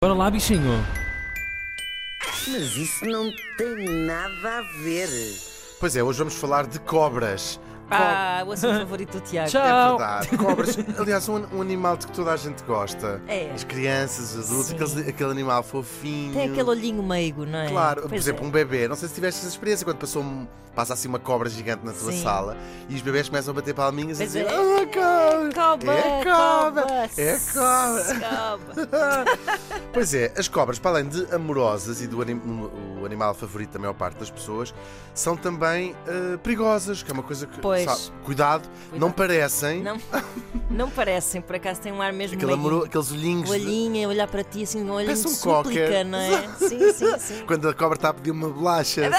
Bora lá, bichinho. Mas isso não tem nada a ver. Pois é, hoje vamos falar de cobras. Ah, o assunto favorito do Tiago. Tchau. É verdade, cobras. Aliás, um, um animal de que toda a gente gosta. É. As crianças, os adultos, Sim. aquele, aquele animal fofinho. Tem aquele olhinho meigo, não é? Claro, por Pois exemplo, é. um bebê. Não sei se tiveste essa experiência quando passou um- passa assim uma cobra gigante na tua Sim. sala e os bebés começam a bater palminhas Pois e dizer: é. Ah, cobra! Cobra, É cobra! cobra, É cobra! cobra. Pois é, as cobras, para além de amorosas e do anim- o animal favorito da maior parte das pessoas, são também eh, perigosas, que é uma coisa que. Pois. sabe, cuidado, não parecem. Não, não parecem, por acaso tem um ar mesmo Aquele amoro, aqueles olhinhos. O de- olhar para ti assim, um olhinho Parece de um súplica, não é? Sim, sim, sim. Quando a cobra está a pedir uma bolacha?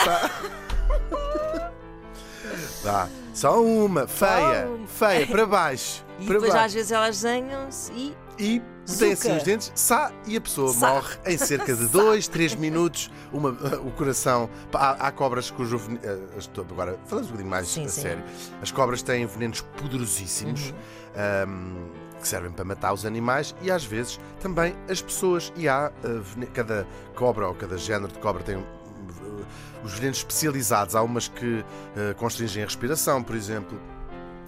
Dá. Só uma, feia, feia, para baixo. E para depois baixo. às vezes elas zanham-se e E tem assim os dentes, sa e a pessoa morre em cerca de 2, 3 minutos. Uma, o coração. Há, há cobras cujo veneno. estou- Agora, falamos um bocadinho mais Sim, a sim. sério. As cobras têm venenos poderosíssimos Uhum. ahm, que servem para matar os animais e às vezes também as pessoas. E há vene- cada cobra ou cada género de cobra tem. eh, os venenos especializados, há umas que eh, constringem a respiração, por exemplo.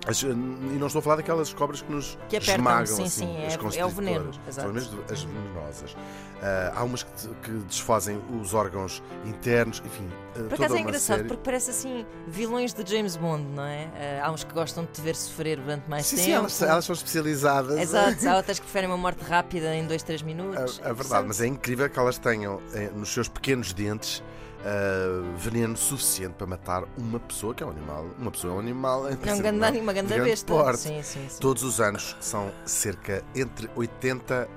As- e não estou a falar daquelas cobras que nos Que apertam, esmagam sim, assim, sim, as é- é o veneno, exato. São mesmo as venenosas. Ah, há umas que, que desfazem os órgãos internos, enfim. ah, Por acaso é engraçado, série. porque parece assim vilões de James Bond, não é? Ah, há uns que gostam de te ver sofrer durante mais Sim, tempo. sim, elas, elas são especializadas. Exato, há outras que preferem uma morte rápida em 2, 3 minutos. É, é verdade, mas é incrível que elas tenham eh, nos seus pequenos dentes ah, veneno suficiente para matar uma pessoa, que é um animal. Uma pessoa é um animal. É um grande, uma grande grande besta. porte. Sim, sim, sim. Todos os anos são cerca entre 80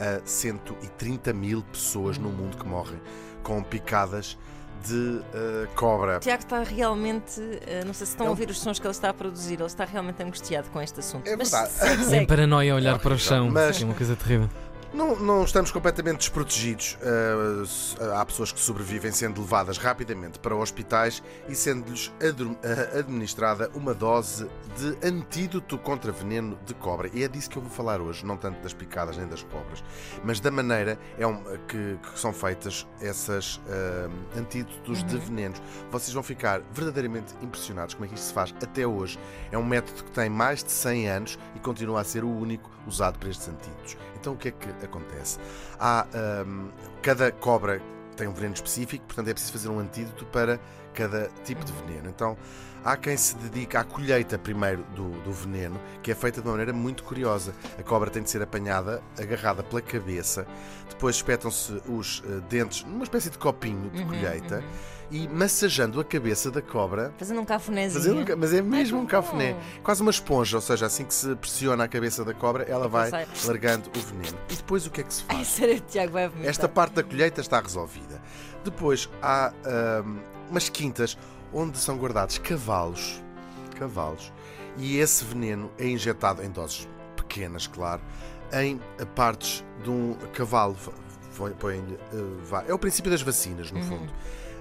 a 130 mil pessoas no mundo que morrem com picadas de ah, cobra. O Tiago está realmente. eh, não sei se estão É a ouvir os sons que ele está a produzir, ele está realmente angustiado com este assunto. É Mas verdade. segue, Em segue. paranoia a olhar para o chão. Mas- É uma coisa terrível. Não, não estamos completamente desprotegidos. S- há pessoas que sobrevivem sendo levadas rapidamente para hospitais e sendo-lhes ah, administrada uma dose de antídoto contra veneno de cobra. E é disso que eu vou falar hoje, não tanto das picadas nem das cobras, mas da maneira é um- que, que são feitas essas ah, antídotos de venenos. Vocês vão ficar verdadeiramente impressionados como é que isto se faz até hoje. É um método que tem mais de 100 anos e continua a ser o único usado para estes antídotos. Então o que é que acontece? Há ahm, cada cobra tem um veneno específico, portanto é preciso fazer um antídoto para cada tipo de veneno. Então há quem se dedica à colheita primeiro do, do veneno, que é feita de uma maneira muito curiosa. A cobra tem de ser apanhada, agarrada pela cabeça, depois espetam-se os eh, dentes numa espécie de copinho de Uhum, colheita uhum. e massageando a cabeça da cobra. Fazendo um cafunézinho. Fazendo, um mas é mesmo Ai, um cafuné, quase uma esponja, ou seja, assim que se pressiona a cabeça da cobra, ela vai sai. largando o veneno. E depois o que é que se Ai, faz? sério, o Tiago vai vomitar. Esta parte da colheita está resolvida. Depois há ahm, umas quintas onde são guardados cavalos. Cavalos. E esse veneno é injetado em doses pequenas, claro, em partes de um cavalo. Põe- eh, é o princípio das vacinas, no Uhum. fundo.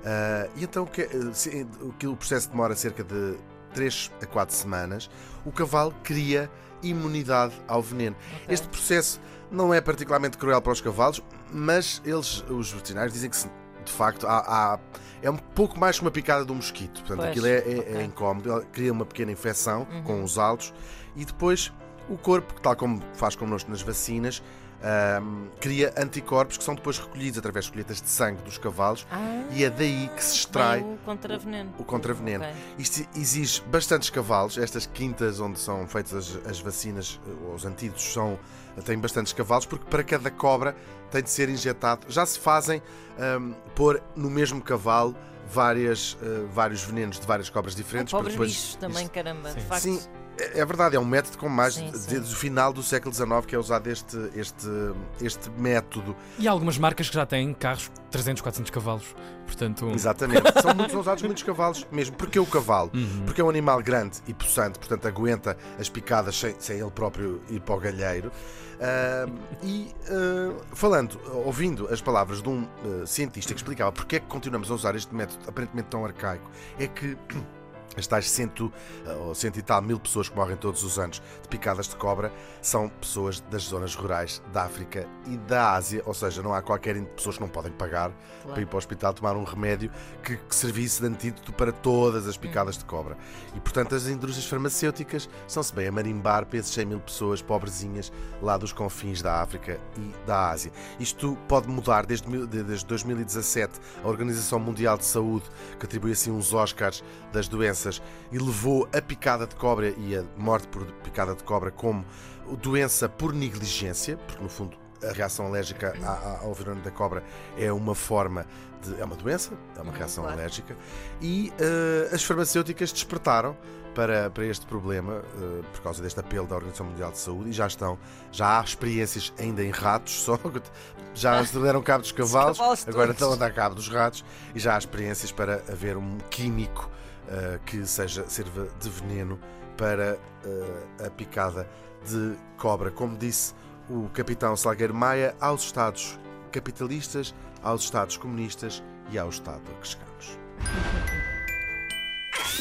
Ah, e então o que, eh, se- que o processo demora cerca de 3 a 4 semanas, o cavalo cria imunidade ao veneno. Ok. Este processo não é particularmente cruel para os cavalos, mas eles, os veterinários, dizem que se- de facto há, há- é um pouco mais que uma picada de um mosquito. Portanto, Pois, aquilo é, é- ok. é incómodo, cria uma pequena infecção Uhum. com os altos e depois o corpo, tal como faz connosco nas vacinas, ahm, cria anticorpos que são depois recolhidos através de colheitas de sangue dos cavalos Ah, e é daí que se extrai o contraveneno. o contraveneno. Ok. Isto exige bastantes cavalos. Estas quintas onde são feitas as, as vacinas, eh, ou os antídotos, são, têm bastantes cavalos, porque para cada cobra tem de ser injetado. Já se fazem ahm, pôr no mesmo cavalo várias, eh, vários venenos de várias cobras diferentes. para Pobres depois bichos também, caramba. De Sim. facto. Sim, é verdade, é um método com mais Sim, de- sim. desde o final do século XIX que é usado este, este, este método. E há algumas marcas que já têm carros de 300, 400 cavalos. Portanto, Exatamente. São, muito, são usados muitos cavalos mesmo. Porque o cavalo? Uhum. Porque é um animal grande e possante, portanto aguenta as picadas sem, sem ele próprio ir para o galheiro. Ah, e ah, falando, ouvindo as palavras de um ah, cientista que explicava porque é que continuamos a usar este método aparentemente tão arcaico, é que as tais cento, eh, ou cento e tal mil pessoas que morrem todos os anos de picadas de cobra são pessoas das zonas rurais da África e da Ásia, ou seja, não há qualquer pessoas que não podem pagar Claro. para ir para o hospital tomar um remédio que, que servisse de antídoto para todas as picadas de cobra. E portanto as indústrias farmacêuticas estão-se bem a marimbar para esses 100 mil pessoas pobrezinhas lá dos confins da África e da Ásia. Isto pode mudar desde, desde 2017. A Organização Mundial de Saúde, que atribui assim uns Oscars das doenças, e levou a picada de cobra e a morte por picada de cobra como doença por negligência, porque no fundo a reação alérgica ao veneno da cobra é uma forma de. é uma doença, é uma reação claro. alérgica. E eh, as farmacêuticas despertaram para, para este problema eh, por causa deste apelo da Organização Mundial de Saúde e já estão, já há experiências ainda em ratos, só já se deram cabo dos cavalos, cavalos agora estão a dar cabo dos ratos e já há experiências para haver um químico eh, que seja sirva de veneno para eh, a picada de cobra. Como disse o capitão Salgueiro Maia, aos Estados capitalistas, aos Estados comunistas e ao Estado a que chegamos.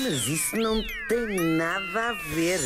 Mas isso não tem nada a ver.